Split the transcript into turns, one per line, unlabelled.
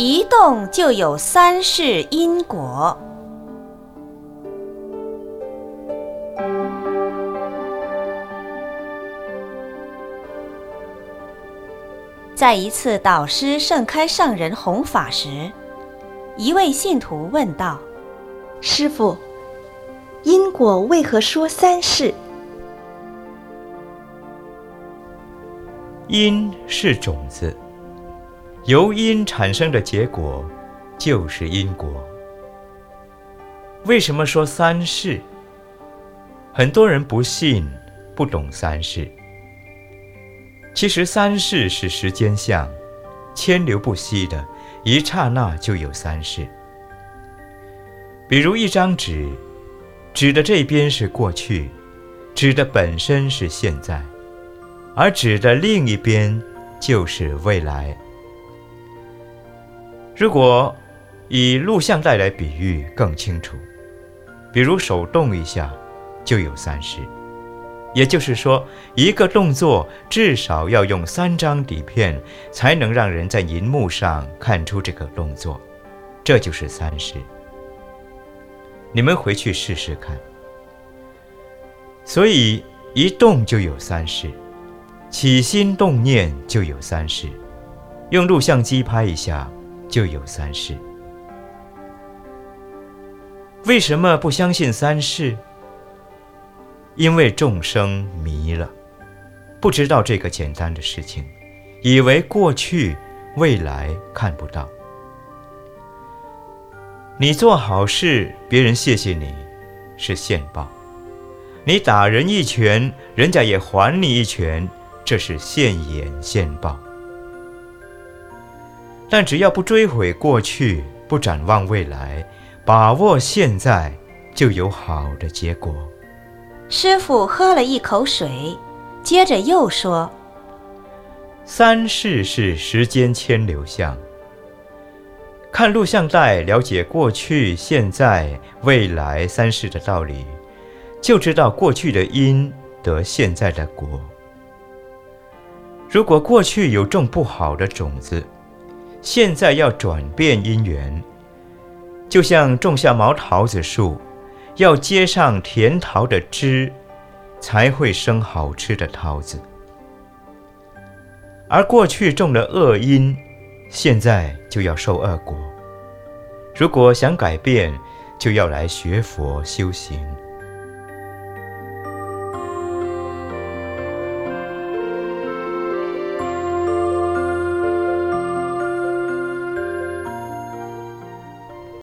一动就有三世因果。在一次导师盛开上人弘法时，一位信徒问道：“
师傅，因果为何说三世？”
因是种子，由因产生的结果就是因果。为什么说三世？很多人不信，不懂三世。其实三世是时间相，千流不息的，一刹那就有三世。比如一张纸，纸的这边是过去，纸的本身是现在。而纸的另一边就是未来。如果以录像带来比喻更清楚，比如手动一下，就有三世，也就是说，一个动作至少要用三张底片才能让人在银幕上看出这个动作，这就是三世。你们回去试试看。所以一动就有三世。起心动念就有三世，用录像机拍一下就有三世。为什么不相信三世？因为众生迷了，不知道这个简单的事情，以为过去、未来看不到。你做好事，别人谢谢你，是现报；你打人一拳，人家也还你一拳。这是现眼现报，但只要不追悔过去，不展望未来，把握现在，就有好的结果。
师傅喝了一口水，接着又说：“
三世是时间牵流相，看录像带了解过去、现在、未来三世的道理，就知道过去的因得现在的果。”如果过去有种不好的种子，现在要转变因缘，就像种下毛桃子树，要接上甜桃的枝，才会生好吃的桃子。而过去种了恶因，现在就要受恶果。如果想改变，就要来学佛修行。